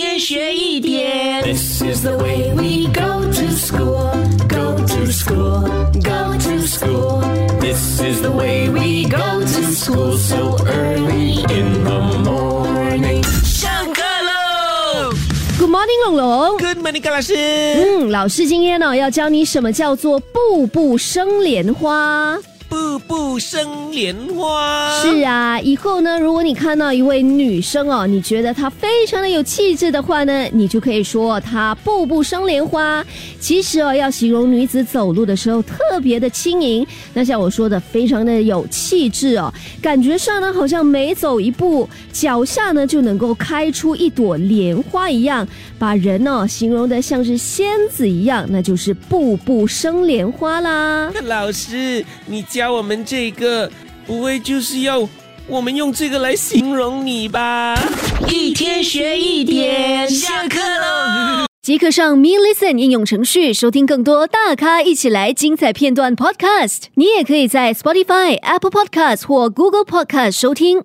天学一点。This is the way we go to school, go to school, go to school. This is the way we go to school so early in the morning. 上课喽 Good morning，龙龙。！Good morning，高老师。嗯，老师今天呢要教你什么叫做步步生莲花。步步生莲花。是啊，以后呢，如果你看到一位女生哦，你觉得她非常的有气质的话呢，你就可以说她步步生莲花。其实哦，要形容女子走路的时候特别的轻盈，那像我说的，非常的有气质哦，感觉上呢，好像每走一步，脚下呢就能够开出一朵莲花一样，把人哦形容的像是仙子一样，那就是步步生莲花啦。老师，你教我们这个，不会就是要我们用这个来形容你吧？一天学一点，下课喽！即刻上 Me Listen 应用程序收听更多大咖一起来精彩片段 Podcast。你也可以在 Spotify、Apple Podcast 或 Google Podcast 收听。